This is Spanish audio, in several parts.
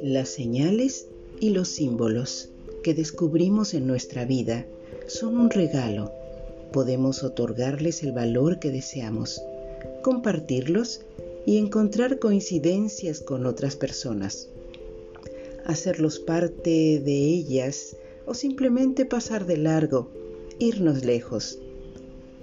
Las señales y los símbolos que descubrimos en nuestra vida son un regalo. Podemos otorgarles el valor que deseamos, compartirlos y encontrar coincidencias con otras personas. Hacerlos parte de ellas o simplemente pasar de largo, irnos lejos.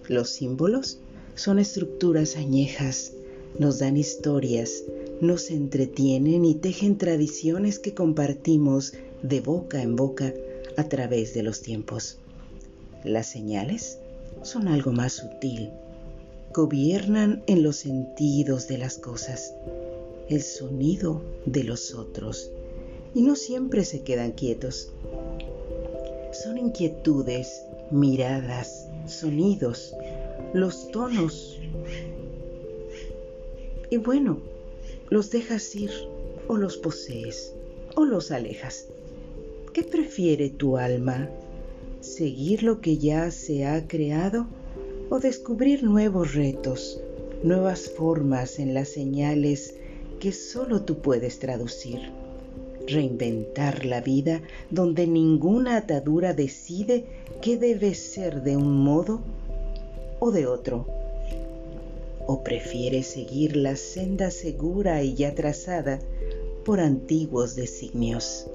Los símbolos son estructuras añejas, nos dan historias, nos entretienen y tejen tradiciones que compartimos de boca en boca a través de los tiempos. Las señales son algo más sutil, gobiernan en los sentidos de las cosas, el sonido de los otros, y no siempre se quedan quietos. Son inquietudes, miradas, sonidos, los tonos. Y bueno, los dejas ir o los posees o los alejas. ¿Qué prefiere tu alma? ¿Seguir lo que ya se ha creado o descubrir nuevos retos, nuevas formas en las señales que solo tú puedes traducir? Reinventar la vida donde ninguna atadura decide qué debe ser de un modo o de otro? ¿O prefieres seguir la senda segura y ya trazada por antiguos designios?